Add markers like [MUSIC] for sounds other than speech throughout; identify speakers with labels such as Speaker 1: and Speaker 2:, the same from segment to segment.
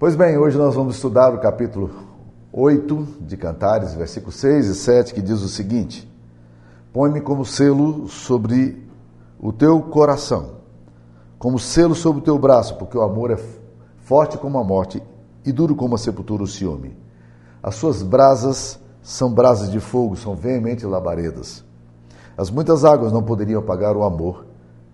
Speaker 1: Pois bem, hoje nós vamos estudar o capítulo 8 de Cantares, versículos 6 e 7, que diz o seguinte: Põe-me como selo sobre o teu coração, como selo sobre o teu braço, porque o amor é forte como a morte e duro como a sepultura o ciúme. As suas brasas são brasas de fogo, são veemente labaredas. As muitas águas não poderiam apagar o amor,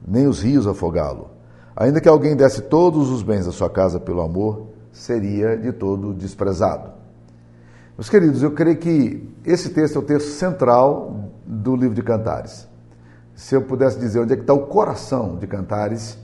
Speaker 1: nem os rios afogá-lo. Ainda que alguém desse todos os bens da sua casa pelo amor, seria de todo desprezado. Meus queridos, eu creio que esse texto é o texto central do livro de Cantares. Se eu pudesse dizer onde é que está o coração de Cantares,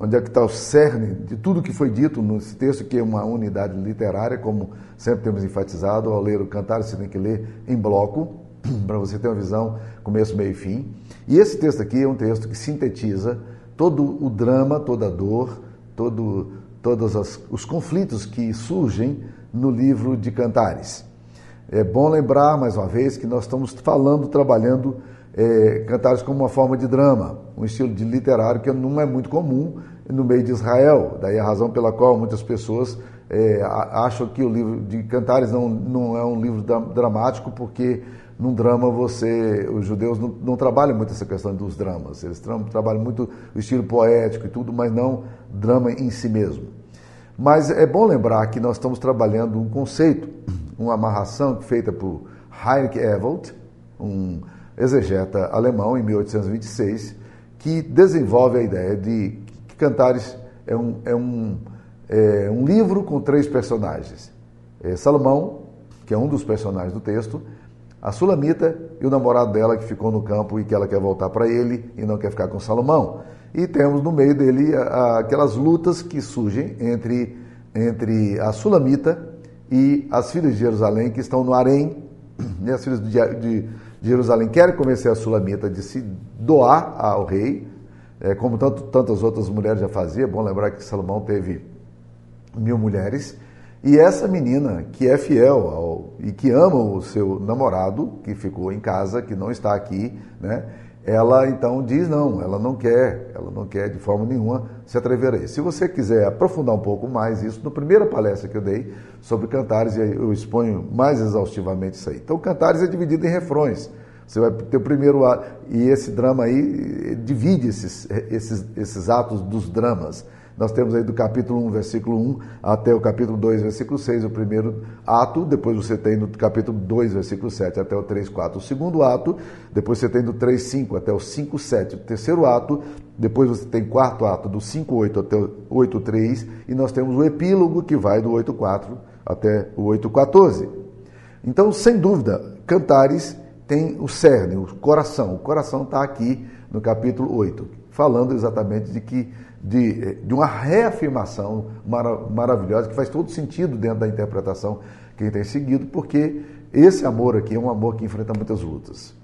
Speaker 1: onde é que está o cerne de tudo que foi dito nesse texto, que é uma unidade literária, como sempre temos enfatizado, ao ler o Cantares você tem que ler em bloco, [CLEARS THROAT] para você ter uma visão começo, meio e fim. E esse texto aqui é um texto que sintetiza todo o drama, toda a dor, todo, todos as, os conflitos que surgem no livro de Cantares. É bom lembrar, mais uma vez, que nós estamos falando, trabalhando é, Cantares como uma forma de drama, um estilo de literário que não é muito comum no meio de Israel. Daí a razão pela qual muitas pessoas é, acham que o livro de Cantares não, não é um livro dramático, porque num drama você, os judeus não, não, trabalham muito essa questão dos dramas, eles tra trabalham muito o estilo poético e tudo, mas não drama em si mesmo. Mas é bom lembrar que nós estamos trabalhando um conceito, uma amarração feita por Heinrich Ewald, um exegeta alemão, em 1826, que desenvolve a ideia de que Cantares é um, é um, é um livro com três personagens. É Salomão, que é um dos personagens do texto, a Sulamita e o namorado dela que ficou no campo e que ela quer voltar para ele e não quer ficar com Salomão. E temos no meio dele aquelas lutas que surgem entre, entre a Sulamita e as filhas de Jerusalém que estão no harém. E as filhas de, de, de Jerusalém querem convencer a Sulamita de se doar ao rei, é, como tanto, tantas outras mulheres já faziam. É bom lembrar que Salomão teve mil mulheres. E essa menina que é fiel ao, e que ama o seu namorado, que ficou em casa, que não está aqui, né? Ela então diz não, ela não quer, ela não quer de forma nenhuma se atrever a isso. Se você quiser aprofundar um pouco mais isso, na primeira palestra que eu dei sobre cantares, eu exponho mais exaustivamente isso aí. Então, cantares é dividido em refrões. Você vai ter o primeiro ato, e esse drama aí divide esses, esses, esses atos dos dramas. Nós temos aí do capítulo 1, versículo 1 até o capítulo 2, versículo 6, o primeiro ato, depois você tem do capítulo 2, versículo 7 até o 3, 4, o segundo ato, depois você tem do 3, 5 até o 5, 7, o terceiro ato, depois você tem quarto ato do 5, 8 até o 8, 3, e nós temos o epílogo que vai do 8, 4 até o 8, 14. Então, sem dúvida, Cantares tem o cerne, o coração. O coração está aqui no capítulo 8, falando exatamente de que de, de uma reafirmação mara, maravilhosa que faz todo sentido dentro da interpretação que tem seguido, porque esse amor aqui é um amor que enfrenta muitas lutas.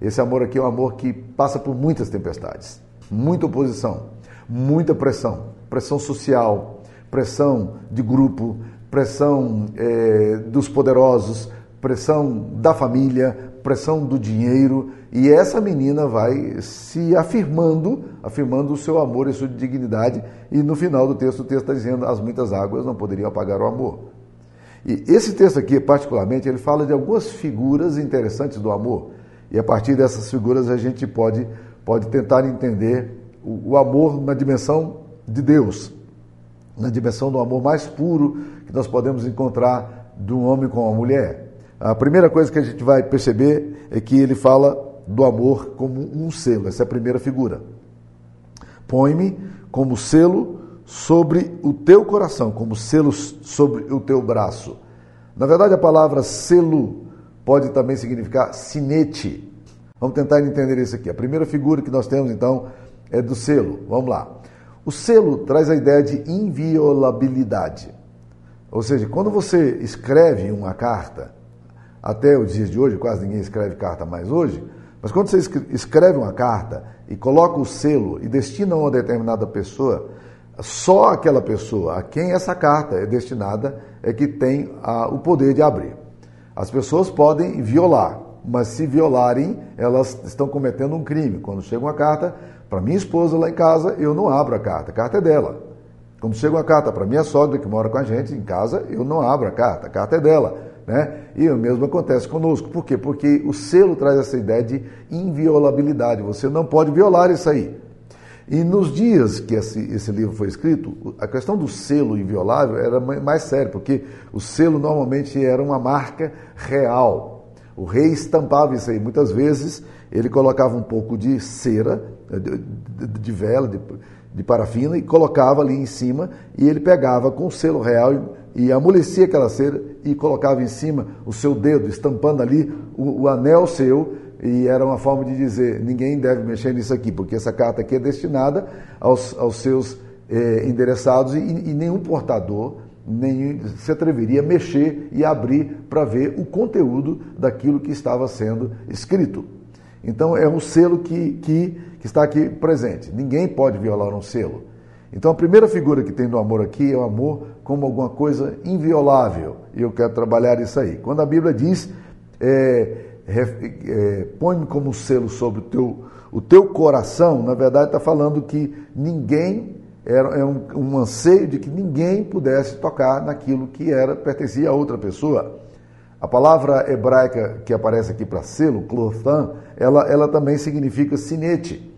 Speaker 1: Esse amor aqui é um amor que passa por muitas tempestades, muita oposição, muita pressão, pressão social, pressão de grupo, pressão é, dos poderosos, pressão da família, pressão do dinheiro, e essa menina vai se afirmando, afirmando o seu amor e sua dignidade, e no final do texto o texto está dizendo as muitas águas não poderiam apagar o amor. E esse texto aqui, particularmente, ele fala de algumas figuras interessantes do amor, e a partir dessas figuras a gente pode, pode tentar entender o, o amor na dimensão de Deus, na dimensão do amor mais puro que nós podemos encontrar de um homem com uma mulher. A primeira coisa que a gente vai perceber é que ele fala do amor como um selo, essa é a primeira figura. Põe-me como selo sobre o teu coração, como selo sobre o teu braço. Na verdade, a palavra selo pode também significar sinete. Vamos tentar entender isso aqui. A primeira figura que nós temos, então, é do selo. Vamos lá. O selo traz a ideia de inviolabilidade. Ou seja, quando você escreve uma carta, até os dias de hoje, quase ninguém escreve carta mais hoje, mas quando você escreve uma carta e coloca o selo e destina a uma determinada pessoa, só aquela pessoa a quem essa carta é destinada é que tem a, o poder de abrir. As pessoas podem violar, mas se violarem, elas estão cometendo um crime. Quando chega uma carta para minha esposa lá em casa, eu não abro a carta, a carta é dela. Quando chega uma carta para minha sogra que mora com a gente em casa, eu não abro a carta, a carta é dela. Né? E o mesmo acontece conosco. Por quê? Porque o selo traz essa ideia de inviolabilidade. Você não pode violar isso aí. E nos dias que esse, esse, livro foi escrito, a questão do selo inviolável era mais séria, porque o selo normalmente era uma marca real. O rei estampava isso aí. Muitas vezes ele colocava um pouco de cera, de, de, de vela, de, de parafina e colocava ali em cima e ele pegava com o selo real e, amolecia aquela cera e colocava em cima o seu dedo, estampando ali o, o, anel seu e era uma forma de dizer ninguém deve mexer nisso aqui, porque essa carta aqui é destinada aos, aos seus eh, endereçados e, e nenhum portador nem se atreveria a mexer e abrir para ver o conteúdo daquilo que estava sendo escrito. Então é um selo que, que que está aqui presente. Ninguém pode violar um selo. Então a primeira figura que tem do amor aqui é o amor como alguma coisa inviolável. E eu quero trabalhar isso aí. Quando a Bíblia diz, é, é, põe-me como selo sobre o teu, o teu coração, na verdade está falando que ninguém, era, é um, um anseio de que ninguém pudesse tocar naquilo que era pertencia a outra pessoa. A palavra hebraica que aparece aqui para selo, clothan, ela, ela também significa sinete.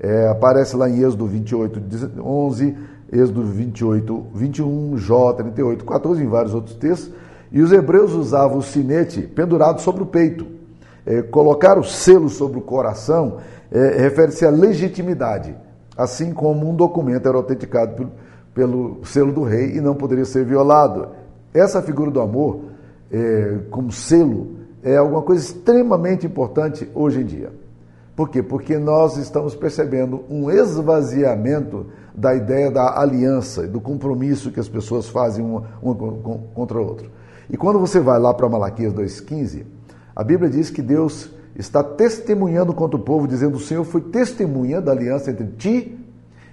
Speaker 1: É, aparece lá em Êxodo 28, 11, Êxodo 28, 21, Jó 38, 14, em vários outros textos. E os hebreus usavam o sinete pendurado sobre o peito. É, colocar o selo sobre o coração é, refere-se à legitimidade, assim como um documento era autenticado pelo, pelo, selo do rei e não poderia ser violado. Essa figura do amor, é, como selo, é alguma coisa extremamente importante hoje em dia. Por quê? Porque nós estamos percebendo um esvaziamento da ideia da aliança, do compromisso que as pessoas fazem uma, uma contra a outra. E quando você vai lá para Malaquias 2,15, a Bíblia diz que Deus está testemunhando contra o povo, dizendo: O Senhor foi testemunha da aliança entre ti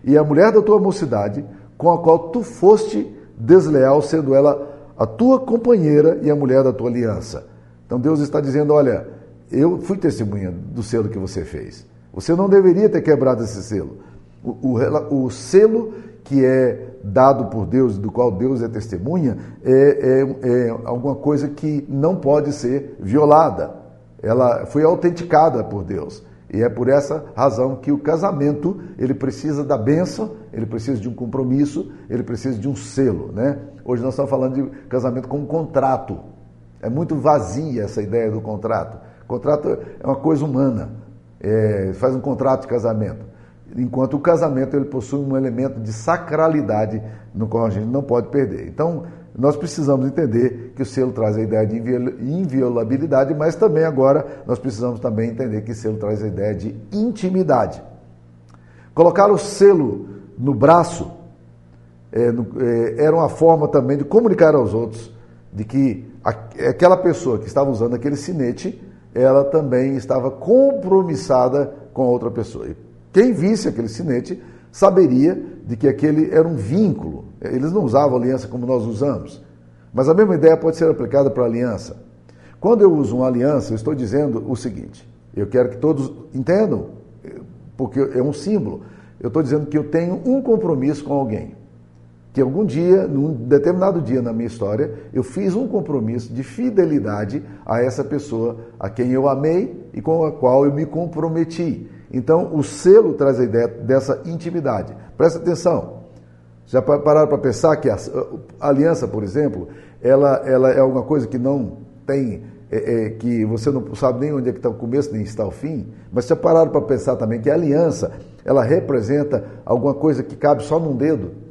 Speaker 1: e a mulher da tua mocidade, com a qual tu foste desleal, sendo ela a tua companheira e a mulher da tua aliança. Então Deus está dizendo: Olha eu fui testemunha do selo que você fez. Você não deveria ter quebrado esse selo. O, o, o selo que é dado por Deus, do qual Deus é testemunha, é, é, é, alguma coisa que não pode ser violada. Ela foi autenticada por Deus. E é por essa razão que o casamento ele precisa da bênção, ele precisa de um compromisso, ele precisa de um selo. Né? Hoje nós estamos falando de casamento como contrato. É muito vazia essa ideia do contrato. Contrato é uma coisa humana, é, faz um contrato de casamento. Enquanto o casamento ele possui um elemento de sacralidade no qual a gente não pode perder. Então, nós precisamos entender que o selo traz a ideia de inviolabilidade, mas também agora nós precisamos também entender que o selo traz a ideia de intimidade. Colocar o selo no braço é, no, é, era uma forma também de comunicar aos outros de que a, aquela pessoa que estava usando aquele sinete ela também estava compromissada com outra pessoa. E quem visse aquele sinete saberia de que aquele era um vínculo. Eles não usavam aliança como nós usamos. Mas a mesma ideia pode ser aplicada para aliança. Quando eu uso uma aliança, eu estou dizendo o seguinte: eu quero que todos entendam, porque é um símbolo. Eu estou dizendo que eu tenho um compromisso com alguém que algum dia, num determinado dia na minha história, eu fiz um compromisso de fidelidade a essa pessoa a quem eu amei e com a qual eu me comprometi. Então, o selo traz a ideia dessa intimidade. Presta atenção. Já pararam para pensar que a, aliança, por exemplo, ela, ela é alguma coisa que não tem, é, é, que você não sabe nem onde é que está o começo nem está o fim, mas já pararam para pensar também que a aliança, ela representa alguma coisa que cabe só num dedo.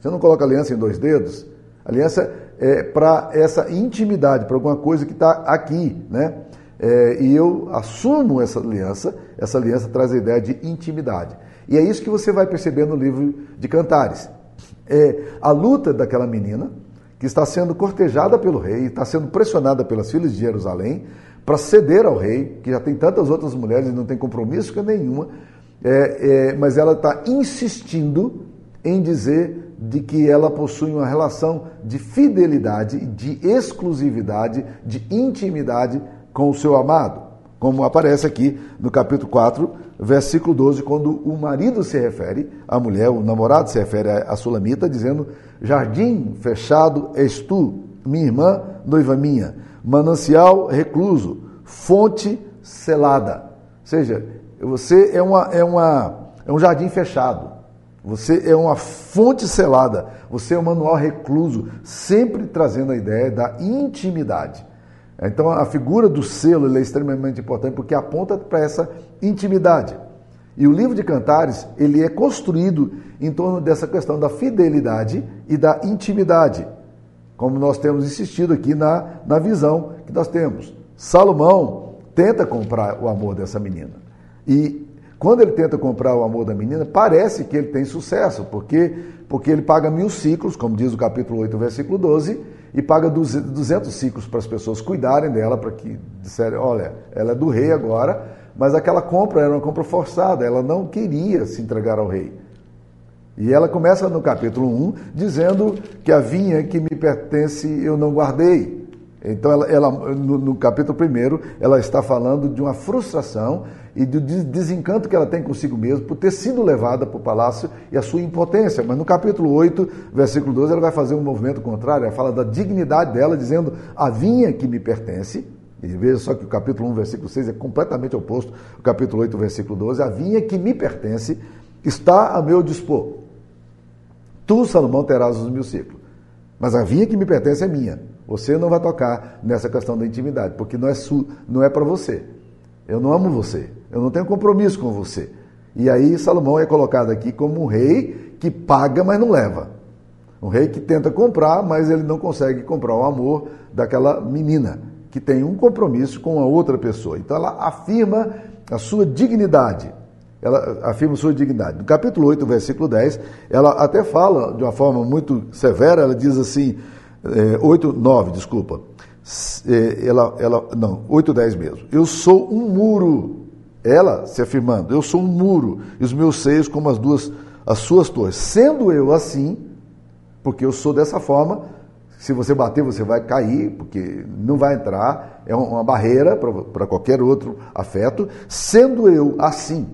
Speaker 1: Você não coloca aliança em dois dedos. Aliança é para essa intimidade, para alguma coisa que está aqui, né? É, e eu assumo essa aliança, essa aliança traz a ideia de intimidade. E é isso que você vai perceber no livro de Cantares. É a luta daquela menina que está sendo cortejada pelo rei, está sendo pressionada pelas filhas de Jerusalém para ceder ao rei, que já tem tantas outras mulheres e não tem compromisso com nenhuma, é, é, mas ela está insistindo em dizer de que ela possui uma relação de fidelidade, de exclusividade, de intimidade com o seu amado, como aparece aqui no capítulo 4, versículo 12, quando o marido se refere à mulher, o namorado se refere à sulamita, dizendo: Jardim fechado és tu, minha irmã, noiva minha, manancial recluso, fonte selada. Ou seja, você é, uma, é, uma, é um jardim fechado. Você é uma fonte selada, você é um manual recluso, sempre trazendo a ideia da intimidade. Então a figura do selo é extremamente importante porque aponta para essa intimidade. E o livro de Cantares, ele é construído em torno dessa questão da fidelidade e da intimidade, como nós temos insistido aqui na, na visão que nós temos. Salomão tenta comprar o amor dessa menina. E quando ele tenta comprar o amor da menina, parece que ele tem sucesso, porque, porque ele paga mil ciclos, como diz o capítulo 8, versículo 12, e paga 200 ciclos para as pessoas cuidarem dela, para que disserem, olha, ela é do rei agora, mas aquela compra era uma compra forçada, ela não queria se entregar ao rei. E ela começa no capítulo 1 dizendo que a vinha que me pertence eu não guardei. Então, ela, ela no, no, capítulo 1, ela está falando de uma frustração e do desencanto que ela tem consigo mesma por ter sido levada para o palácio e a sua impotência. Mas no capítulo 8, versículo 12, ela vai fazer um movimento contrário, ela fala da dignidade dela, dizendo: A vinha que me pertence. E veja só que o capítulo 1, versículo 6 é completamente oposto ao capítulo 8, versículo 12. A vinha que me pertence está a meu dispor. Tu, Salomão, terás os mil ciclos. Mas a vinha que me pertence é minha. Você não vai tocar nessa questão da intimidade, porque não é, não é para você. Eu não amo você. Eu não tenho compromisso com você. E aí Salomão é colocado aqui como um rei que paga, mas não leva. Um rei que tenta comprar, mas ele não consegue comprar o amor daquela menina, que tem um compromisso com a outra pessoa. Então ela afirma a sua dignidade. Ela afirma sua dignidade. No capítulo 8, versículo 10, ela até fala de uma forma muito severa, ela diz assim: é, 8, 9, desculpa. É, ela, ela, não, 8, 10 mesmo. Eu sou um muro. Ela se afirmando, eu sou um muro, e os meus seios como as duas, as suas torres. Sendo eu assim, porque eu sou dessa forma, se você bater, você vai cair, porque não vai entrar, é uma barreira para qualquer outro afeto. Sendo eu assim,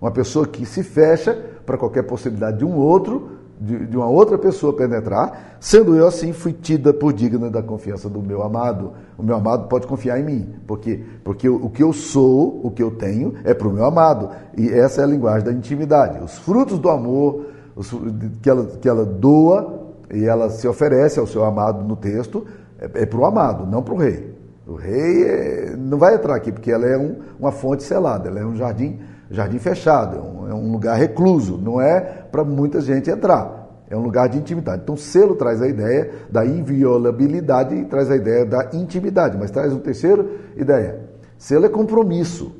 Speaker 1: uma pessoa que se fecha para qualquer possibilidade de um outro, de, de uma outra pessoa penetrar, sendo eu assim, fui tida por digna da confiança do meu amado. O meu amado pode confiar em mim, porque, porque o, o que eu sou, o que eu tenho, é para o meu amado. E essa é a linguagem da intimidade. Os frutos do amor os, que, ela, que ela doa e ela se oferece ao seu amado no texto, é, é para o amado, não para o rei. O rei é, não vai entrar aqui, porque ela é um, uma fonte selada, ela é um jardim jardim fechado, é um, é um lugar recluso, não é para muita gente entrar. É um lugar de intimidade. Então, selo traz a ideia da inviolabilidade e traz a ideia da intimidade, mas traz uma terceira ideia. Selo é compromisso.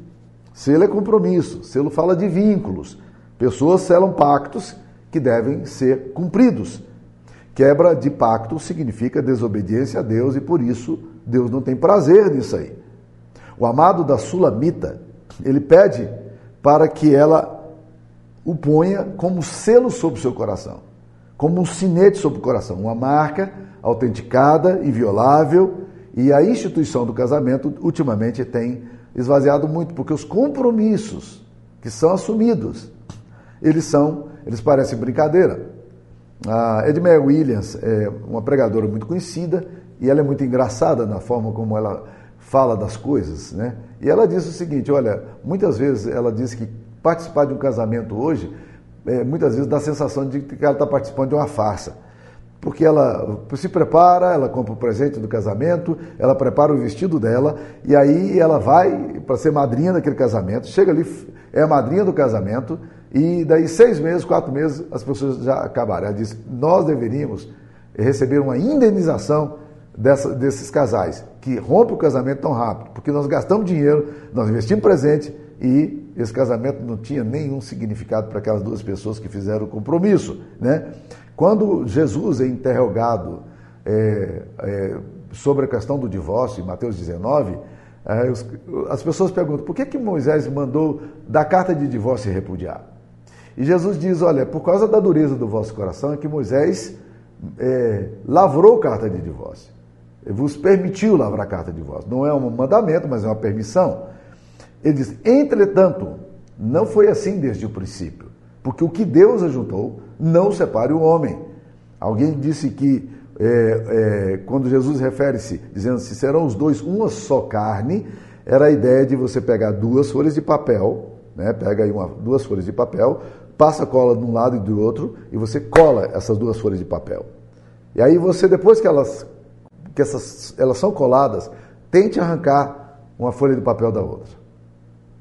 Speaker 1: Selo é compromisso. Selo fala de vínculos. Pessoas selam pactos que devem ser cumpridos. Quebra de pacto significa desobediência a Deus e por isso Deus não tem prazer nisso aí. O amado da Sulamita, ele pede para que ela o ponha como selo sobre o seu coração, como um sinete sobre o coração, uma marca autenticada, inviolável, e a instituição do casamento ultimamente tem esvaziado muito, porque os compromissos que são assumidos, eles são, eles parecem brincadeira. A Edmé Williams é uma pregadora muito conhecida e ela é muito engraçada na forma como ela fala das coisas, né? E ela diz o seguinte: olha, muitas vezes ela diz que participar de um casamento hoje, é, muitas vezes dá a sensação de que ela está participando de uma farsa. Porque ela se prepara, ela compra o presente do casamento, ela prepara o vestido dela, e aí ela vai para ser madrinha daquele casamento, chega ali, é a madrinha do casamento, e daí seis meses, quatro meses, as pessoas já acabaram. Ela diz: nós deveríamos receber uma indenização dessa, desses casais que rompem o casamento tão rápido, porque nós gastamos dinheiro, nós investimos presente e esse casamento não tinha nenhum significado para aquelas duas pessoas que fizeram o compromisso. Né? Quando Jesus é interrogado é, é, sobre a questão do divórcio, em Mateus 19, é, os, as pessoas perguntam por que, que Moisés mandou dar carta de divórcio repudiar? E Jesus diz: olha, por causa da dureza do vosso coração é que Moisés é, lavrou carta de divórcio vos permitiu lavrar carta de divórcio. Não é um mandamento, mas é uma permissão. Ele diz: entretanto, Não foi assim desde o princípio. Porque o que Deus ajuntou, não separe o homem. Alguém disse que é, é, quando Jesus refere-se, dizendo se serão os dois uma só carne, era a ideia de você pegar duas folhas de papel, né? pega aí uma, duas folhas de papel, passa cola de um lado e do outro, e você cola essas duas folhas de papel. E aí você, depois que elas, que essas, elas são coladas, tente arrancar uma folha de papel da outra.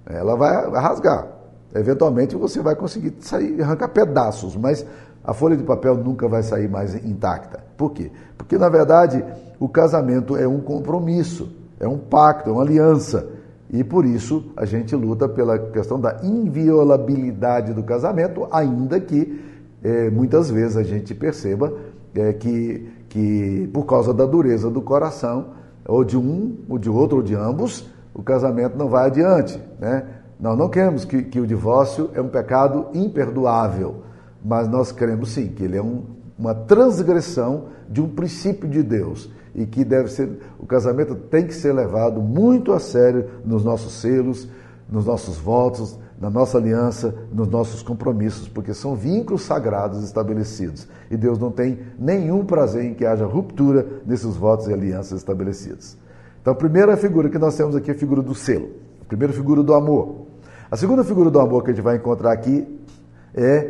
Speaker 1: Ela vai rasgar. Eventualmente você vai conseguir sair, arrancar pedaços, mas a folha de papel nunca vai sair mais intacta. Por quê? Porque, na verdade, o casamento é um compromisso, é um pacto, é uma aliança. E por isso a gente luta pela questão da inviolabilidade do casamento, ainda que é, muitas vezes a gente perceba é, que, que, por causa da dureza do coração, ou de um, ou de outro, ou de ambos, o casamento não vai adiante. Né? Nós não queremos que, que o divórcio é um pecado imperdoável, mas nós queremos sim que ele é um, uma transgressão de um princípio de Deus e que deve ser o casamento tem que ser levado muito a sério nos nossos selos, nos nossos votos, na nossa aliança, nos nossos compromissos, porque são vínculos sagrados estabelecidos. E Deus não tem nenhum prazer em que haja ruptura desses votos e alianças estabelecidos. Então, a primeira figura que nós temos aqui é a figura do selo, a primeira figura do amor. A segunda figura do amor que a gente vai encontrar aqui é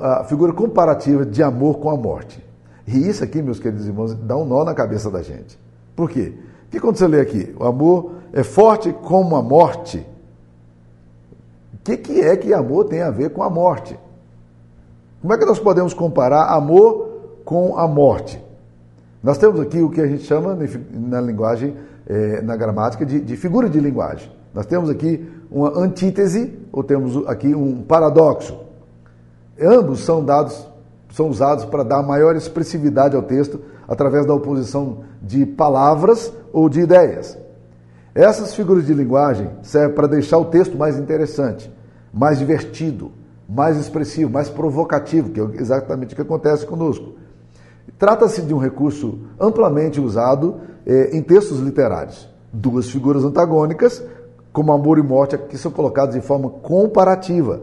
Speaker 1: a figura comparativa de amor com a morte. E isso aqui, meus queridos irmãos, dá um nó na cabeça da gente. Por quê? Porque quando você lê aqui, o amor é forte como a morte, o que, que é que amor tem a ver com a morte? Como é que nós podemos comparar amor com a morte? Nós temos aqui o que a gente chama na linguagem, é, na gramática, de, de figura de linguagem. Nós temos aqui uma antítese, ou temos aqui um paradoxo. Ambos são dados, são usados para dar maior expressividade ao texto através da oposição de palavras ou de ideias. Essas figuras de linguagem servem para deixar o texto mais interessante, mais divertido, mais expressivo, mais provocativo, que é exatamente o que acontece conosco. Trata-se de um recurso amplamente usado eh, em textos literários. Duas figuras antagônicas, como amor e morte, que são colocados de forma comparativa,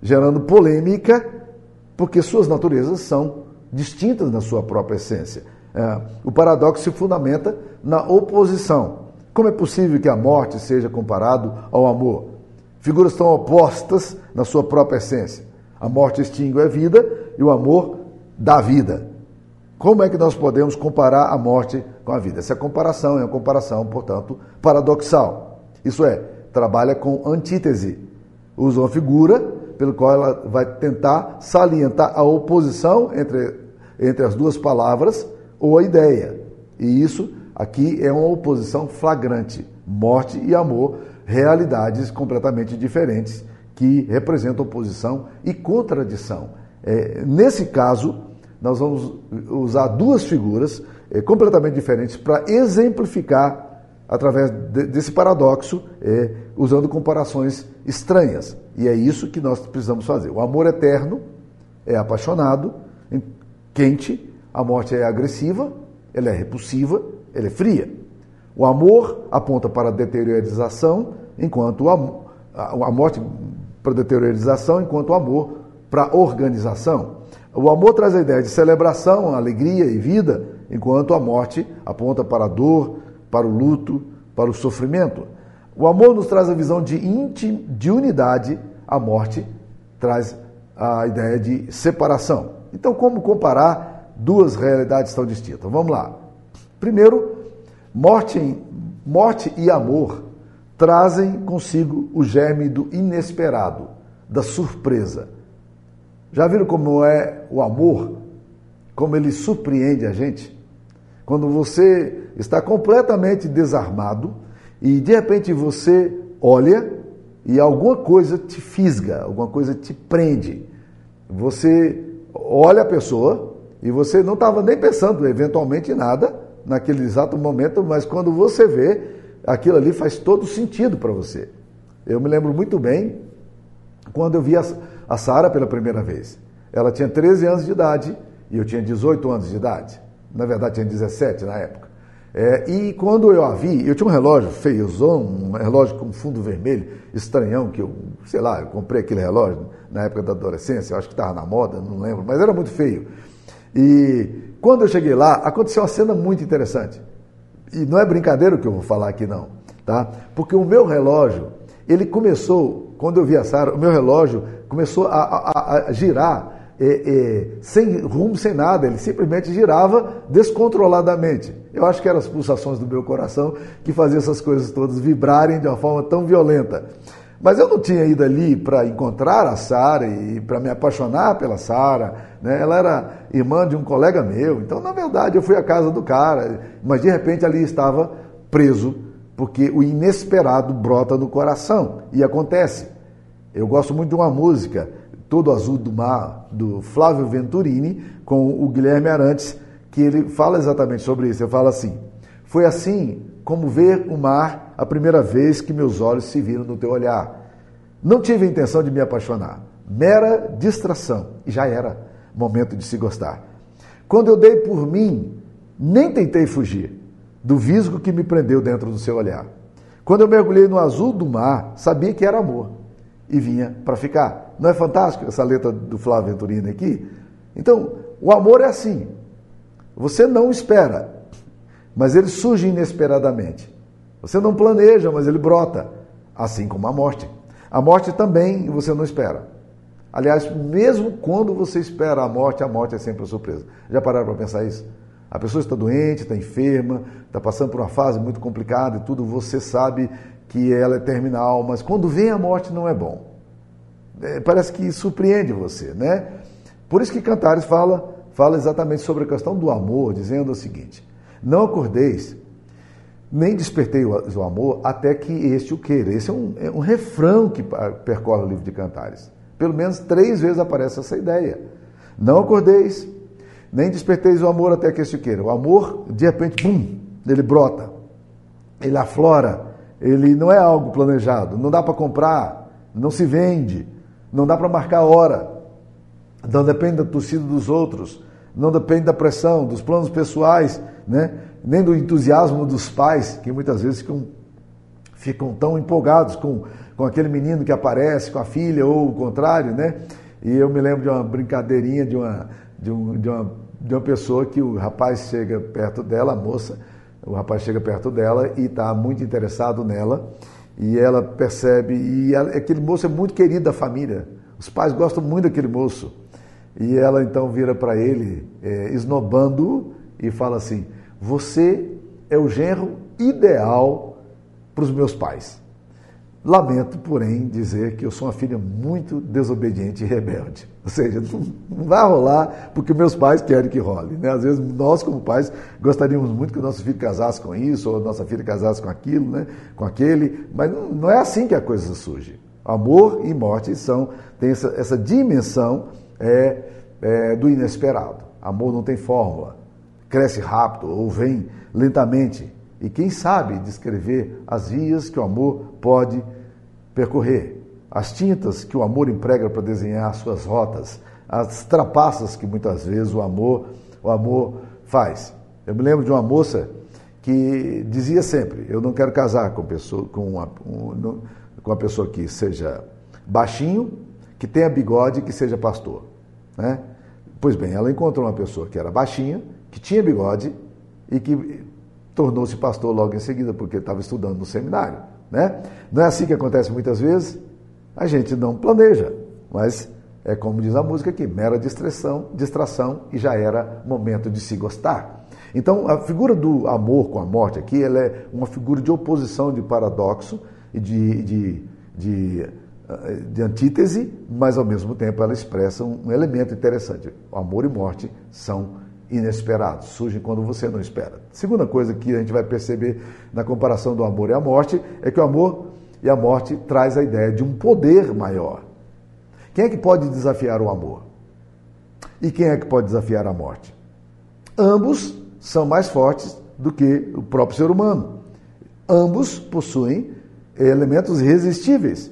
Speaker 1: gerando polêmica porque suas naturezas são distintas na sua própria essência. É, o paradoxo se fundamenta na oposição. Como é possível que a morte seja comparado ao amor? Figuras tão opostas na sua própria essência. A morte extingue a vida e o amor dá vida. Como é que nós podemos comparar a morte com a vida? Essa comparação é uma comparação, portanto, paradoxal. Isso é, trabalha com antítese. Usa uma figura pelo qual ela vai tentar salientar a oposição entre, entre as duas palavras ou a ideia. E isso aqui é uma oposição flagrante. Morte e amor, realidades completamente diferentes que representam oposição e contradição. É, nesse caso, nós vamos usar duas figuras é, completamente diferentes para exemplificar, através de, desse paradoxo, é, usando comparações estranhas. E é isso que nós precisamos fazer. O amor eterno é apaixonado, quente, a morte é agressiva, ela é repulsiva, ela é fria. O amor aponta para a deteriorização, enquanto a, a morte para a deteriorização, enquanto o amor para a organização. O amor traz a ideia de celebração, alegria e vida, enquanto a morte aponta para a dor, para o luto, para o sofrimento. O amor nos traz a visão de, intim, de unidade, a morte traz a ideia de separação. Então, como comparar duas realidades tão distintas? Vamos lá. Primeiro, morte, morte e amor trazem consigo o germe do inesperado, da surpresa. Já viram como é o amor? Como ele surpreende a gente? Quando você está completamente desarmado, e de repente você olha e alguma coisa te fisga, alguma coisa te prende. Você olha a pessoa e você não estava nem pensando eventualmente em nada naquele exato momento, mas quando você vê, aquilo ali faz todo sentido para você. Eu me lembro muito bem quando eu vi a, a Sara pela primeira vez. Ela tinha 13 anos de idade e eu tinha 18 anos de idade. Na verdade, tinha 17 na época. É, e quando eu a vi, eu tinha um relógio feiozão, um relógio com fundo vermelho, estranhão, que eu, sei lá, eu comprei aquele relógio na época da adolescência, acho que estava na moda, não lembro, mas era muito feio. E quando eu cheguei lá, aconteceu uma cena muito interessante. E não é brincadeira o que eu vou falar aqui, não, tá? Porque o meu relógio, ele começou, quando eu vi a Sara, o meu relógio começou a, a, a girar é, é, sem rumo, sem nada, ele simplesmente girava descontroladamente. Eu acho que eram as pulsações do meu coração que faziam essas coisas todas vibrarem de uma forma tão violenta. Mas eu não tinha ido ali para encontrar a Sara e para me apaixonar pela Sara. Né? Ela era irmã de um colega meu. Então, na verdade, eu fui à casa do cara. Mas de repente ali estava preso, porque o inesperado brota no coração. E acontece. Eu gosto muito de uma música Todo Azul do Mar, do Flávio Venturini, com o Guilherme Arantes, que ele fala exatamente sobre isso. Ele fala assim: Foi assim como ver o mar a primeira vez que meus olhos se viram no teu olhar. Não tive a intenção de me apaixonar, mera distração, e já era momento de se gostar. Quando eu dei por mim, nem tentei fugir do visgo que me prendeu dentro do seu olhar. Quando eu mergulhei no azul do mar, sabia que era amor e vinha para ficar. Não é fantástico essa letra do Flávio Venturini aqui? Então, o amor é assim. Você não espera, mas ele surge inesperadamente. Você não planeja, mas ele brota, assim como a morte. A morte também você não espera. Aliás, mesmo quando você espera a morte, a morte é sempre uma surpresa. Já pararam para pensar isso? A pessoa está doente, está enferma, está passando por uma fase muito complicada e tudo, você sabe que ela é terminal, mas quando vem a morte não é bom. É, parece que surpreende você, né? Por isso que Cantares fala, fala exatamente sobre a questão do amor, dizendo o seguinte: Não acordeis, nem despertei o, amor até que este o queira. Esse é um, é um refrão que percorre o livro de Cantares. Pelo menos três vezes aparece essa ideia. Não acordeis, nem desperteis o amor até que este queira. O amor, de repente, bum, ele brota, ele aflora, ele não é algo planejado, não dá para comprar, não se vende, não dá para marcar hora, não depende da torcida dos outros, não depende da pressão, dos planos pessoais, né? nem do entusiasmo dos pais, que muitas vezes ficam, ficam tão empolgados com, com aquele menino que aparece, com a filha, ou o contrário, né? E eu me lembro de uma brincadeirinha de uma, de, um, de uma, de uma pessoa que o rapaz chega perto dela, a moça, o rapaz chega perto dela e está muito interessado nela, e ela percebe, e ela, aquele moço é muito querido da família, os pais gostam muito daquele moço. E ela então vira para ele, é, esnobando, e fala assim: Você é o genro ideal para os meus pais. Lamento, porém, dizer que eu sou uma filha muito desobediente e rebelde. Ou seja, não vai rolar porque meus pais querem que role. Né? Às vezes nós, como pais, gostaríamos muito que o nosso filho casasse com isso, ou nossa filha casasse com aquilo, né? com aquele, mas não, é assim que a coisa surge. Amor e morte são, tem essa, essa dimensão é, é, do inesperado. Amor não tem fórmula, cresce rápido ou vem lentamente. E quem sabe descrever as vias que o amor pode percorrer, as tintas que o amor emprega para desenhar suas rotas, as trapaças que muitas vezes o amor, o amor faz. Eu me lembro de uma moça que dizia sempre: Eu não quero casar com, pessoa, com, uma, um, com uma pessoa que seja baixinho, que tenha bigode e que seja pastor. Né? Pois bem, ela encontrou uma pessoa que era baixinha, que tinha bigode e que tornou-se pastor logo em seguida, porque estava estudando no seminário. Né? Não é assim que acontece muitas vezes? A gente não planeja, mas é como diz a música aqui, mera distração, distração e já era momento de se gostar. Então, a figura do amor com a morte aqui, ela é uma figura de oposição, de paradoxo e de, de, de, eh, de antítese, mas ao mesmo tempo ela expressa um elemento interessante. Amor e morte são inesperados, surgem quando você não espera. Segunda coisa que a gente vai perceber na comparação do amor e a morte é que o amor e a morte traz a ideia de um poder maior. Quem é que pode desafiar o amor? E quem é que pode desafiar a morte? Ambos são mais fortes do que o próprio ser humano. Ambos possuem elementos irresistíveis.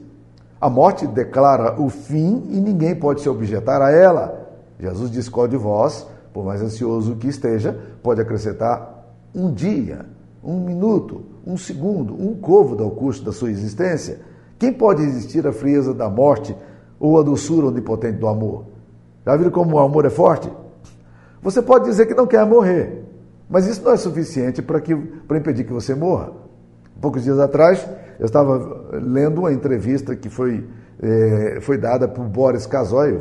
Speaker 1: A morte declara o fim e ninguém pode se objetar a ela. Jesus diz: qual de vós por mais ansioso que esteja, pode acrescentar um dia, um minuto, um segundo, um côvado ao custo da sua existência, quem pode resistir à frieza da morte ou à doçura onipotente do amor? Já viram como o amor é forte? Você pode dizer que não quer morrer, mas isso não é suficiente para impedir que você morra. Poucos dias atrás, eu estava lendo uma entrevista que foi, é, foi dada por Boris Casoy, é,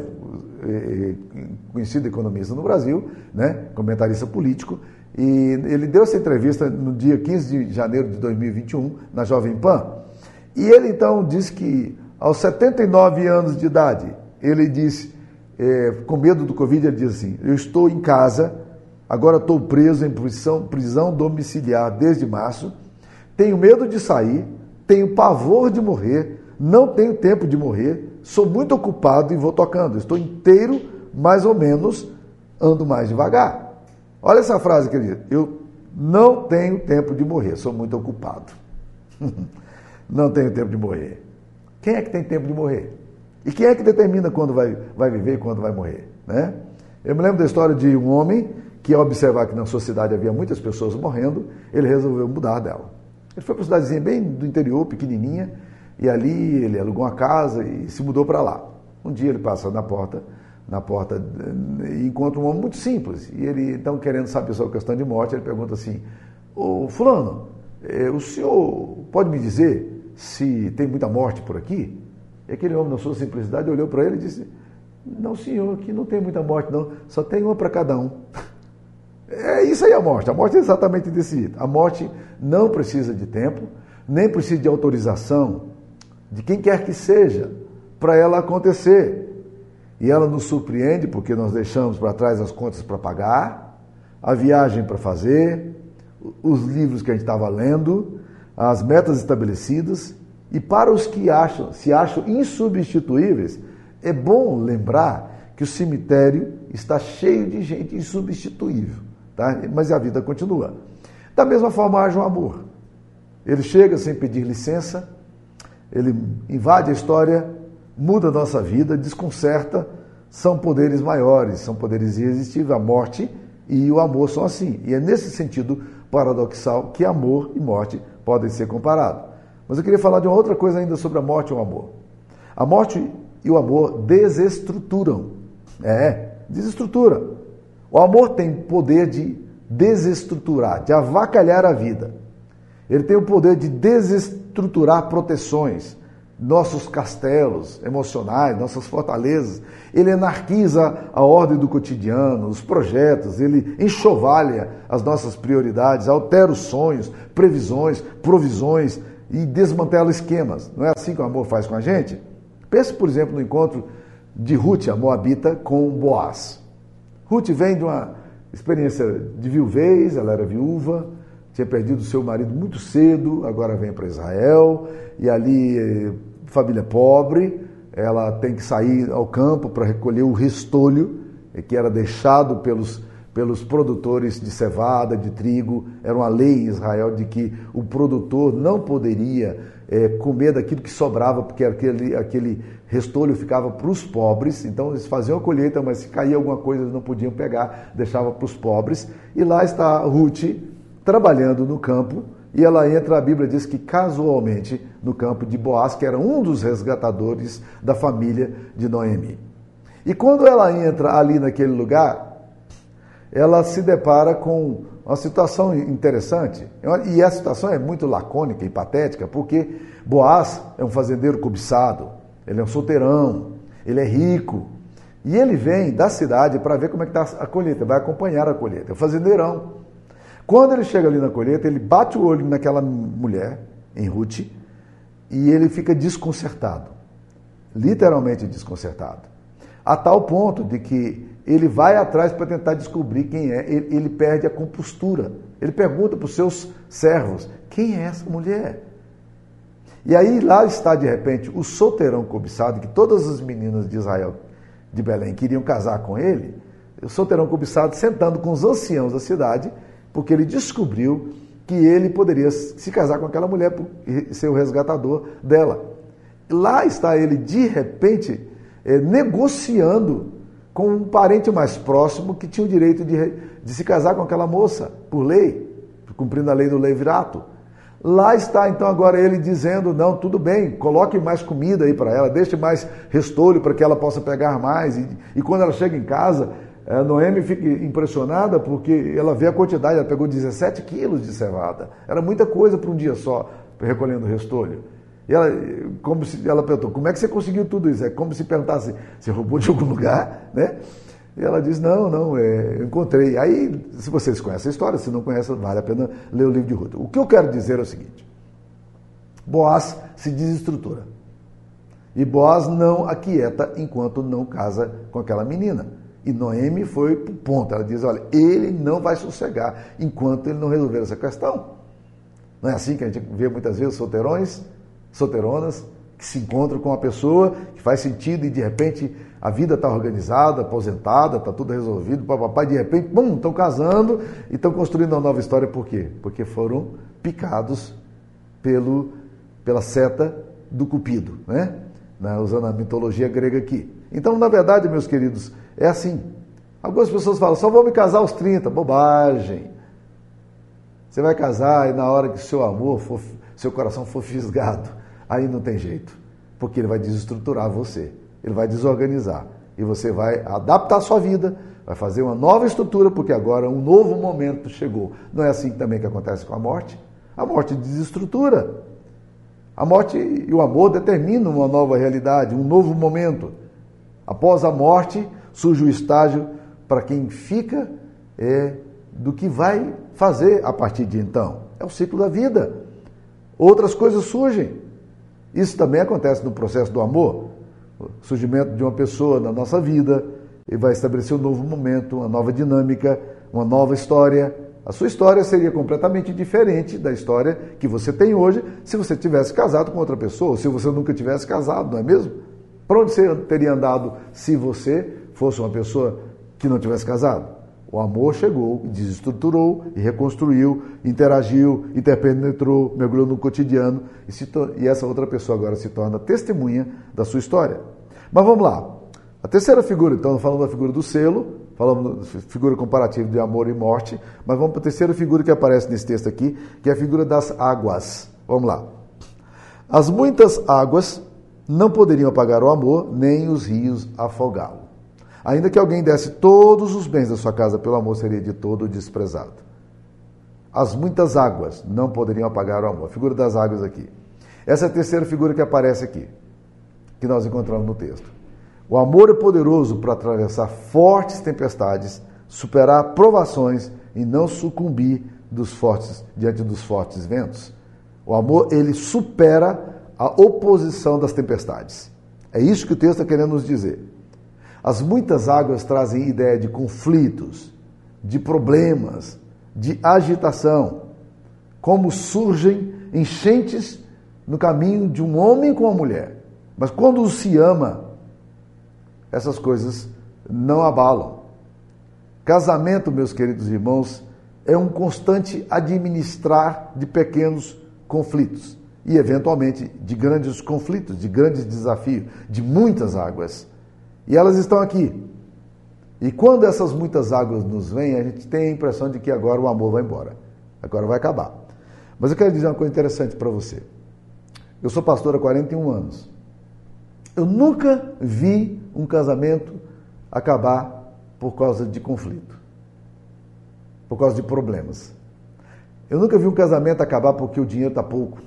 Speaker 1: conhecido economista no Brasil, né, comentarista político, e ele deu essa entrevista no dia 15 de janeiro de 2021, na Jovem Pan. E ele então disse que, aos 79 anos de idade, ele disse, é, com medo do Covid, ele diz assim: Eu estou em casa, agora estou preso em prisão, prisão domiciliar desde março, tenho medo de sair, tenho pavor de morrer, não tenho tempo de morrer, sou muito ocupado e vou tocando. Estou inteiro, mais ou menos, ando mais devagar. Olha essa frase que ele diz: Eu não tenho tempo de morrer, sou muito ocupado. [LAUGHS] não tenho tempo de morrer. Quem é que tem tempo de morrer? E quem é que determina quando vai, vai viver e quando vai morrer? Né? Eu me lembro da história de um homem que, ao observar que na sua cidade havia muitas pessoas morrendo, ele resolveu mudar dela. Ele foi para uma cidadezinha bem do interior, pequenininha, e ali ele alugou uma casa e se mudou para lá. Um dia ele passa na porta na porta e encontra um homem muito simples. E ele, então, querendo saber sobre a questão de morte, ele pergunta assim: Ô Fulano, eh, o senhor pode me dizer se tem muita morte por aqui? E aquele homem, na sua simplicidade, olhou para ele e disse: Não, senhor, aqui não tem muita morte, não, só tem uma para cada um. [LAUGHS] É isso aí a morte. A morte é exatamente desse jeito. A morte não precisa de tempo, nem precisa de autorização de quem quer que seja para ela acontecer. E ela nos surpreende porque nós deixamos para trás as contas para pagar, a viagem para fazer, os livros que a gente estava lendo, as metas estabelecidas. E para os que acham, se acham insubstituíveis, é bom lembrar que o cemitério está cheio de gente insubstituível. Tá? Mas a vida continua. Da mesma forma, haja o amor. Ele chega sem pedir licença, ele invade a história muda a nossa vida, desconcerta, são poderes maiores, são poderes irresistíveis. A morte e o amor são assim. E é nesse sentido paradoxal que amor e morte podem ser comparados. Mas eu queria falar de uma outra coisa ainda sobre a morte e o amor. A morte e o amor desestruturam. É, desestrutura. O amor tem poder de desestruturar, de avacalhar a vida. Ele tem o poder de desestruturar proteções, nossos castelos emocionais, nossas fortalezas. Ele anarquiza a ordem do cotidiano, os projetos, ele enxovalha as nossas prioridades, altera os sonhos, previsões, provisões e desmantela esquemas. Não é assim que o amor faz com a gente? Pense, por exemplo, no encontro de Ruth, a Moabita, com Boaz. Ruth vem de uma experiência de viuvez, ela era viúva, tinha perdido seu marido muito cedo, agora vem para Israel, e ali, eh, família pobre, ela tem que sair ao campo para recolher o restolho eh, que era deixado pelos, pelos produtores de cevada, de trigo. Era uma lei em Israel de que o produtor não poderia é, comer daquilo que sobrava, porque aquele, aquele restolho ficava para os pobres. Então eles faziam a colheita, mas se caía alguma coisa eles não podiam pegar, deixava para os pobres. E lá está Ruth trabalhando no campo, e ela entra, a Bíblia diz que casualmente, no campo de Boaz, que era um dos resgatadores da família de Noemi. E quando ela entra ali naquele lugar, ela se depara com uma situação interessante. E a situação é muito lacônica e patética, porque Boaz é um fazendeiro cobiçado, ele é um solteirão, ele é rico. E ele vem da cidade para ver como é que está a colheita, vai acompanhar a colheita. É um fazendeirão. Quando ele chega ali na colheita, ele bate o olho naquela mulher, em Ruth, e ele fica desconcertado. Literalmente desconcertado. A tal ponto de que ele vai atrás para tentar descobrir quem é, ele, ele perde a compostura. Ele pergunta para os seus servos: quem é essa mulher? E aí lá está de repente o solteirão cobiçado, que todas as meninas de Israel, de Belém, queriam casar com ele. O solteirão cobiçado sentando com os anciãos da cidade porque ele descobriu que ele poderia se casar com aquela mulher e ser o resgatador dela. Lá está ele, de repente, é, negociando com um parente mais próximo que tinha o direito de, de se casar com aquela moça, por lei. cumprindo a lei do levirato. Lá está então agora ele dizendo: não, tudo bem, coloque mais comida aí para ela, deixe mais restolho para que ela possa pegar mais. E, e quando ela chega em casa, a Noemi fica impressionada porque ela vê a quantidade, ela pegou 17 quilos de cevada. Era muita coisa para um dia só, recolhendo restolho. E ela, como se, ela perguntou, como é que você conseguiu tudo isso? É como se perguntasse, você roubou de algum [LAUGHS] lugar, né? E ela diz, não, não, é, eu encontrei. Aí, se vocês conhecem a história, se não conhecem, vale a pena ler o livro de Ruth. O que eu quero dizer é o seguinte, Boaz se desestrutura. E Boaz não aquieta enquanto não casa com aquela menina. E Noemi foi para o ponto. Ela diz: olha, ele não vai sossegar enquanto ele não resolver essa questão. Não é assim que a gente vê muitas vezes solteirões solteironas que se encontram com uma pessoa que faz sentido e de repente a vida está organizada, aposentada, está tudo resolvido, papai, de repente, bum, estão casando e estão construindo uma nova história. Por quê? Porque foram picados pelo, pela seta do cupido, né? Na, usando a mitologia grega aqui. Então, na verdade, meus queridos, é assim. Algumas pessoas falam, só vou me casar aos 30. Bobagem. Você vai casar e na hora que seu amor for, seu coração for fisgado, aí não tem jeito, porque ele vai desestruturar você, ele vai desorganizar e você vai adaptar a sua vida, vai fazer uma nova estrutura, porque agora um novo momento chegou. Não é assim também que acontece com a morte? A morte desestrutura. A morte e o amor determinam uma nova realidade, um novo momento. Após a morte, surge o estágio para quem fica é, do que vai fazer a partir de então. É o ciclo da vida. Outras coisas surgem. Isso também acontece no processo do amor. O surgimento de uma pessoa na nossa vida e vai estabelecer um novo momento, uma nova dinâmica, uma nova história. A sua história seria completamente diferente da história que você tem hoje se você tivesse casado com outra pessoa, ou se você nunca tivesse casado, não é mesmo? Para onde você teria andado se você fosse uma pessoa que não tivesse casado? O amor chegou, desestruturou e reconstruiu, interagiu, interpenetrou, mergulhou no cotidiano e, se, e essa outra pessoa agora se torna testemunha da sua história. Mas vamos lá. A terceira figura, então, falando da figura do selo, falamos da figura comparativa de amor e morte, mas vamos para a terceira figura que aparece nesse texto aqui, que é a figura das águas. Vamos lá. As muitas águas não poderiam apagar o amor, nem os rios afogá-lo. Ainda que alguém desse todos os bens da sua casa pelo amor, seria de todo desprezado. As muitas águas não poderiam apagar o amor. A figura das águas aqui. Essa é a terceira figura que aparece aqui, que nós encontramos no texto. O amor é poderoso para atravessar fortes tempestades, superar provações e não sucumbir dos fortes diante dos fortes ventos. O amor ele supera a oposição das tempestades. É isso que o texto está querendo nos dizer. As muitas águas trazem ideia de conflitos, de problemas, de agitação. Como surgem enchentes no caminho de um homem com uma mulher. Mas quando se ama, essas coisas não abalam. Casamento, meus queridos irmãos, é um constante administrar de pequenos conflitos e, eventualmente, de grandes conflitos, de grandes desafios, de muitas águas. E elas estão aqui. E quando essas muitas águas nos vêm, a gente tem a impressão de que agora o amor vai embora. Agora vai acabar. Mas eu quero dizer uma coisa interessante para você. Eu sou pastor há 41 anos. Eu nunca vi um casamento acabar por causa de conflito, por causa de problemas. Eu nunca vi um casamento acabar porque o dinheiro está pouco.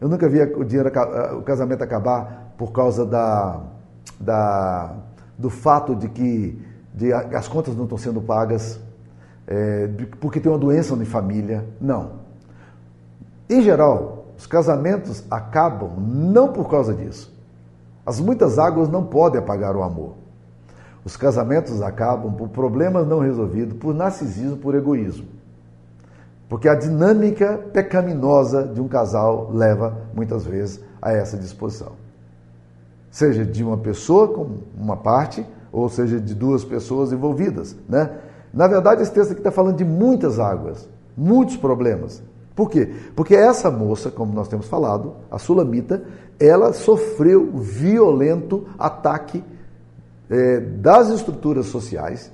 Speaker 1: Eu nunca vi o, dinheiro, o casamento acabar por causa da, da, do fato de que de, as contas não estão sendo pagas, é, porque tem uma doença na família. Não. Em geral, os casamentos acabam não por causa disso. As muitas águas não podem apagar o amor. Os casamentos acabam por problemas não resolvidos, por narcisismo, por egoísmo. Porque a dinâmica pecaminosa de um casal leva, muitas vezes, a essa disposição seja de uma pessoa com uma parte, ou seja de duas pessoas envolvidas. Né? Na verdade, esse texto aqui está falando de muitas águas, muitos problemas. Por quê? Porque essa moça, como nós temos falado, a Sulamita, ela sofreu violento ataque é, das estruturas sociais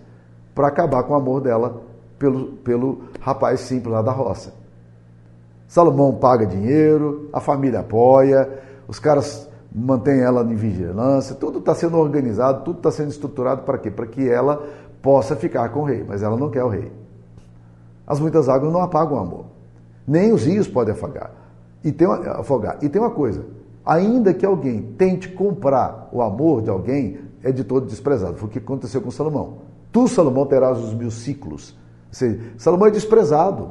Speaker 1: para acabar com o amor dela pelo, pelo rapaz simples lá da roça. Salomão paga dinheiro, a família apoia, os caras mantêm ela em vigilância, tudo está sendo organizado, tudo está sendo estruturado para quê? Para que ela possa ficar com o rei, mas ela não quer o rei. As muitas águas não apagam o amor. Nem os rios podem afagar. E tem uma, afogar. E tem uma coisa: ainda que alguém tente comprar o amor de alguém, é de todo desprezado. Foi o que aconteceu com Salomão. Tu, Salomão, terás os mil ciclos. Ou seja, Salomão é desprezado.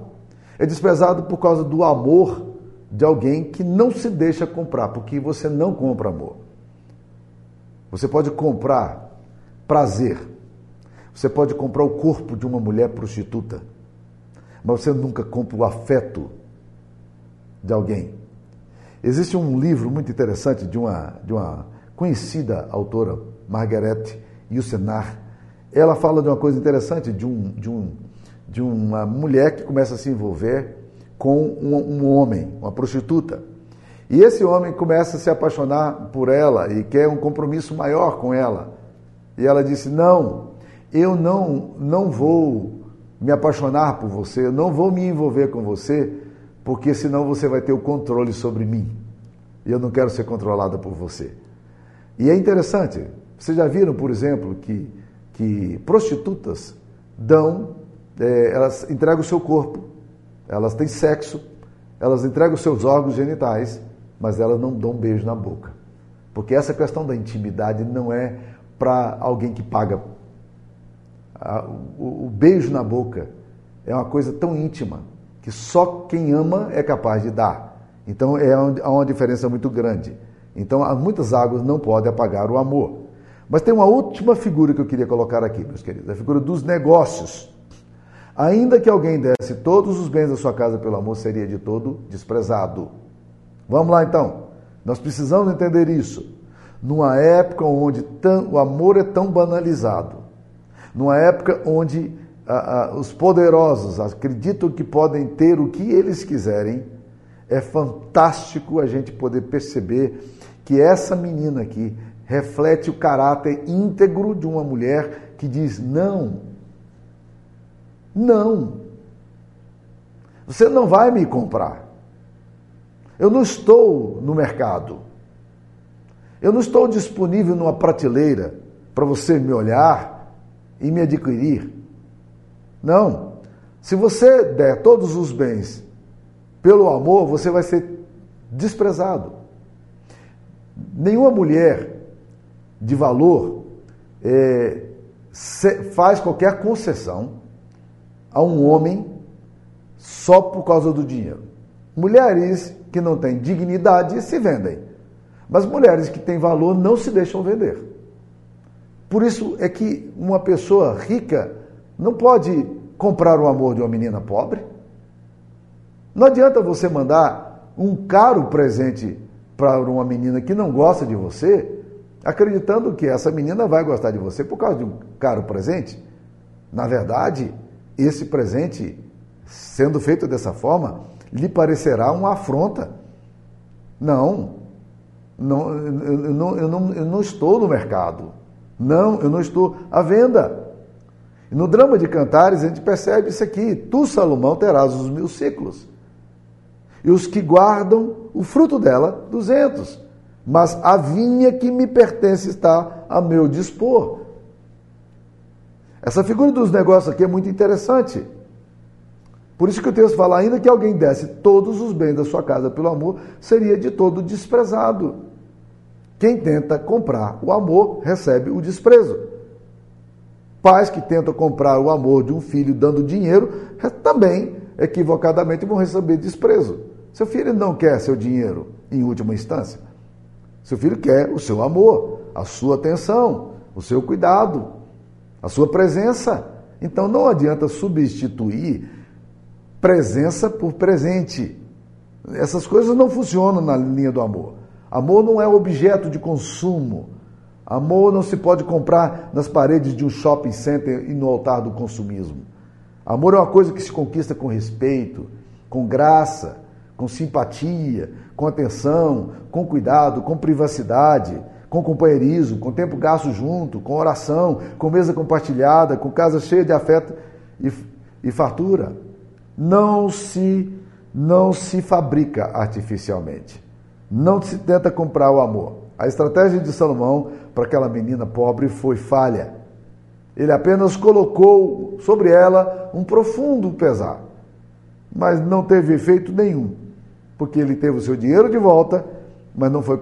Speaker 1: É desprezado por causa do amor de alguém que não se deixa comprar, porque você não compra amor. Você pode comprar prazer. Você pode comprar o corpo de uma mulher prostituta mas você nunca compra o afeto de alguém. Existe um livro muito interessante de uma, de uma conhecida autora, Margaret Yourcenar. Ela fala de uma coisa interessante, de, um, de, um, de uma mulher que começa a se envolver com um, um homem, uma prostituta. E esse homem começa a se apaixonar por ela e quer um compromisso maior com ela. E ela disse: Não, eu não, não vou me apaixonar por você, eu não vou me envolver com você, porque senão você vai ter o controle sobre mim. E eu não quero ser controlada por você. E é interessante, vocês já viram, por exemplo, que, que prostitutas dão, é, elas entregam o seu corpo, elas têm sexo, elas entregam seus órgãos genitais, mas elas não dão um beijo na boca. Porque essa questão da intimidade não é para alguém que paga o, o beijo na boca é uma coisa tão íntima que só quem ama é capaz de dar. Então é há uma diferença muito grande. Então muitas águas não podem apagar o amor. Mas tem uma última figura que eu queria colocar aqui, meus queridos, a figura dos negócios. Ainda que alguém desse todos os bens da sua casa pelo amor, seria de todo desprezado. Vamos lá então. Nós precisamos entender isso. Numa época onde o amor é tão banalizado, numa época onde ah, ah, os poderosos acreditam que podem ter o que eles quiserem, é fantástico a gente poder perceber que essa menina aqui reflete o caráter íntegro de uma mulher que diz: não, não, você não vai me comprar. Eu não estou no mercado. Eu não estou disponível numa prateleira para você me olhar e me adquirir. Não. Se você der todos os bens pelo amor, você vai ser desprezado. Nenhuma mulher de valor é, faz qualquer concessão a um homem só por causa do dinheiro. Mulheres que não têm dignidade se vendem, mas mulheres que têm valor não se deixam vender. Por isso é que uma pessoa rica não pode comprar o amor de uma menina pobre. Não adianta você mandar um caro presente para uma menina que não gosta de você, acreditando que essa menina vai gostar de você por causa de um caro presente. Na verdade, esse presente, sendo feito dessa forma, lhe parecerá uma afronta. Não, não, eu, não, eu, não, eu não estou no mercado. Não, eu não estou à venda. No drama de Cantares a gente percebe isso aqui: Tu, Salomão, terás os mil ciclos. E os que guardam o fruto dela, duzentos. Mas a vinha que me pertence está a meu dispor. Essa figura dos negócios aqui é muito interessante. Por isso que o texto fala, ainda que alguém desse todos os bens da sua casa pelo amor, seria de todo desprezado. Quem tenta comprar o amor recebe o desprezo. Pais que tentam comprar o amor de um filho dando dinheiro também, equivocadamente, vão receber desprezo. Seu filho não quer seu dinheiro, em última instância. Seu filho quer o seu amor, a sua atenção, o seu cuidado, a sua presença. Então não adianta substituir presença por presente. Essas coisas não funcionam na linha do amor. Amor não é objeto de consumo. Amor não se pode comprar nas paredes de um shopping center e no altar do consumismo. Amor é uma coisa que se conquista com respeito, com graça, com simpatia, com atenção, com cuidado, com privacidade, com companheirismo, com tempo gasto junto, com oração, com mesa compartilhada, com casa cheia de afeto e e fartura não se não se fabrica artificialmente. Não se tenta comprar o amor. A estratégia de Salomão para aquela menina pobre foi falha. Ele apenas colocou sobre ela um profundo pesar, mas não teve efeito nenhum, porque ele teve o seu dinheiro de volta, mas não foi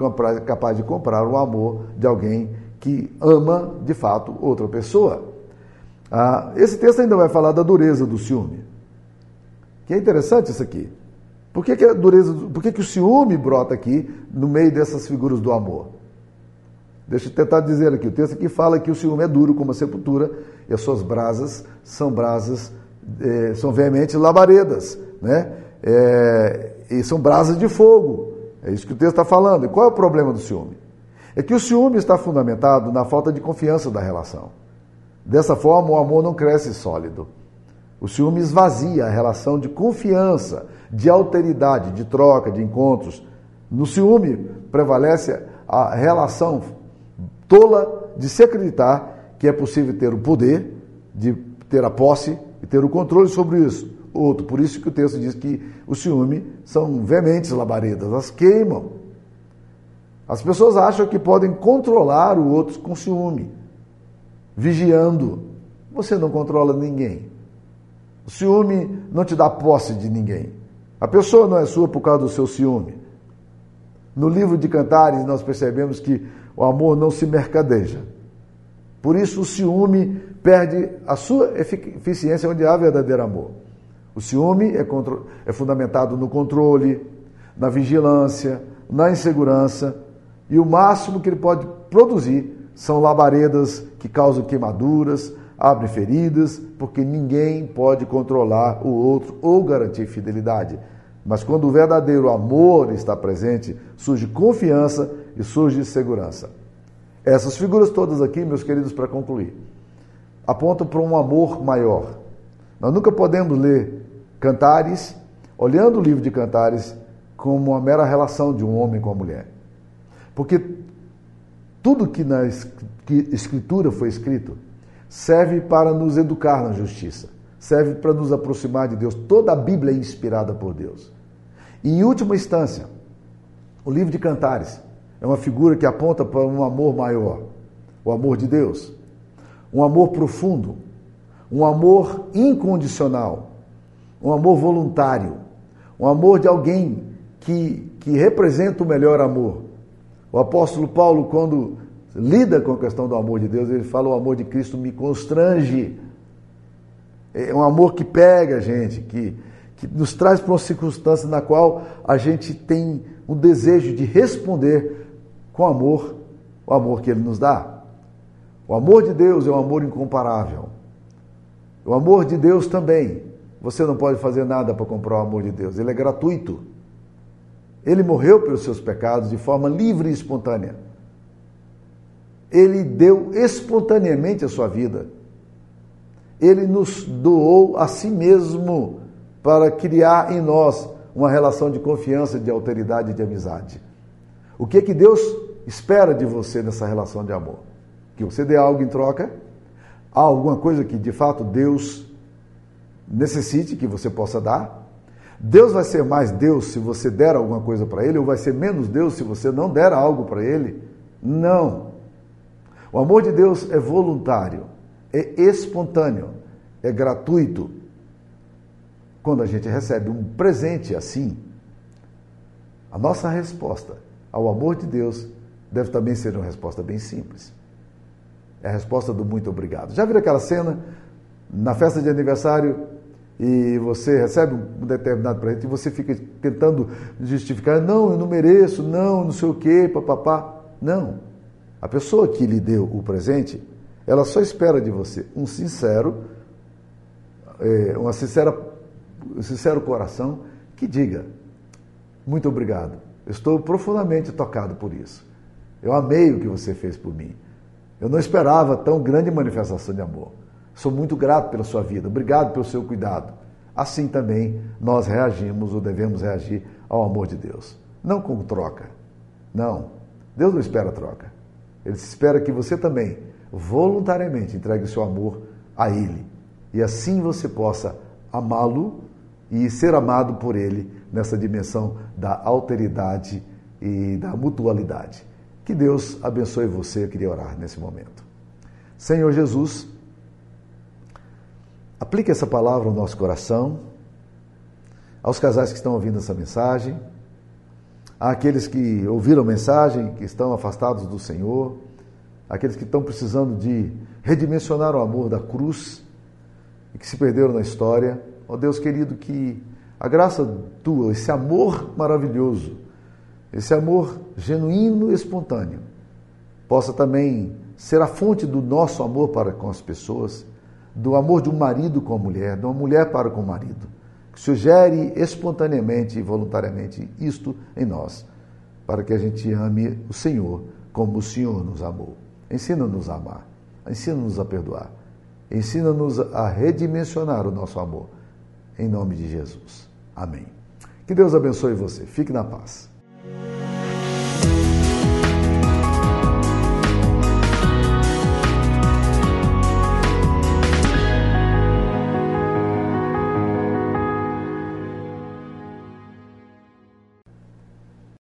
Speaker 1: capaz de comprar o amor de alguém que ama de fato outra pessoa. Ah, esse texto ainda vai falar da dureza do ciúme. Que é interessante isso aqui. Por que, que a dureza, por que, que o ciúme brota aqui no meio dessas figuras do amor? Deixa eu tentar dizer aqui. O texto aqui fala que o ciúme é duro como a sepultura e as suas brasas são brasas, é, são veementes labaredas, né? É, e são brasas de fogo. É isso que o texto está falando. E qual é o problema do ciúme? É que o ciúme está fundamentado na falta de confiança da relação. Dessa forma, o amor não cresce sólido. O ciúme esvazia a relação de confiança, de alteridade, de troca, de encontros. No ciúme prevalece a relação tola de se acreditar que é possível ter o poder, de ter a posse e ter o controle sobre isso. Outro, por isso que o texto diz que o ciúme são veementes labaredas, elas queimam. As pessoas acham que podem controlar o outro com ciúme, vigiando. Você não controla ninguém. O ciúme não te dá posse de ninguém. A pessoa não é sua por causa do seu ciúme. No livro de Cantares, nós percebemos que o amor não se mercadeja. Por isso, o ciúme perde a sua eficiência onde há verdadeiro amor. O ciúme é, é fundamentado no controle, na vigilância, na insegurança, e o máximo que ele pode produzir são labaredas que causam queimaduras, abrem feridas, porque ninguém pode controlar o outro ou garantir fidelidade. Mas quando o verdadeiro amor está presente, surge confiança e surge segurança. Essas figuras todas aqui, meus queridos, para concluir, apontam para um amor maior. Nós nunca podemos ler Cantares, olhando o livro de Cantares, como uma mera relação de um homem com a mulher. Porque tudo que na Escritura foi escrito serve para nos educar na justiça, serve para nos aproximar de Deus. Toda a Bíblia é inspirada por Deus. E, em última instância, o livro de Cantares é uma figura que aponta para um amor maior, o amor de Deus. Um amor profundo, um amor incondicional, um amor voluntário, um amor de alguém que, que representa o melhor amor. O apóstolo Paulo, quando lida com a questão do amor de Deus, ele fala: o amor de Cristo me constrange. É um amor que pega a gente, que, que nos traz para uma circunstância na qual a gente tem um desejo de responder com amor, o amor que Ele nos dá. O amor de Deus é um amor incomparável. O amor de Deus também. Você não pode fazer nada para comprar o amor de Deus, ele é gratuito. Ele morreu pelos seus pecados de forma livre e espontânea. Ele deu espontaneamente a sua vida. Ele nos doou a si mesmo para criar em nós uma relação de confiança, de alteridade e de amizade. O que é que Deus espera de você nessa relação de amor? Que você dê algo em troca? Há alguma coisa que de fato Deus necessite que você possa dar? Deus vai ser mais Deus se você der alguma coisa para Ele, ou vai ser menos Deus se você não der algo para Ele? Não. O amor de Deus é voluntário, é espontâneo, é gratuito. Quando a gente recebe um presente assim, a nossa resposta ao amor de Deus deve também ser uma resposta bem simples. É a resposta do muito obrigado. Já viram aquela cena na festa de aniversário e você recebe um determinado presente e você fica tentando justificar, não, eu não mereço, não, não sei o quê, papapá. Não. A pessoa que lhe deu o presente, ela só espera de você um sincero, é, uma sincera, um sincero coração que diga, muito obrigado, estou profundamente tocado por isso. Eu amei o que você fez por mim. Eu não esperava tão grande manifestação de amor. Sou muito grato pela sua vida. Obrigado pelo seu cuidado. Assim também nós reagimos ou devemos reagir ao amor de Deus. Não com troca. Não. Deus não espera troca. Ele espera que você também voluntariamente entregue o seu amor a Ele. E assim você possa amá-lo e ser amado por ele nessa dimensão da alteridade e da mutualidade. Que Deus abençoe você, eu queria orar nesse momento. Senhor Jesus, aplique essa palavra ao nosso coração, aos casais que estão ouvindo essa mensagem, àqueles que ouviram a mensagem, que estão afastados do Senhor, aqueles que estão precisando de redimensionar o amor da cruz e que se perderam na história. Ó oh Deus querido, que a graça tua, esse amor maravilhoso, esse amor genuíno e espontâneo, possa também ser a fonte do nosso amor para com as pessoas, do amor de um marido com a mulher, de uma mulher para com o marido. Que se gere espontaneamente e voluntariamente isto em nós, para que a gente ame o Senhor como o Senhor nos amou. Ensina-nos a amar, ensina-nos a perdoar, ensina-nos a redimensionar o nosso amor. Em nome de Jesus. Amém. Que Deus abençoe você. Fique na paz.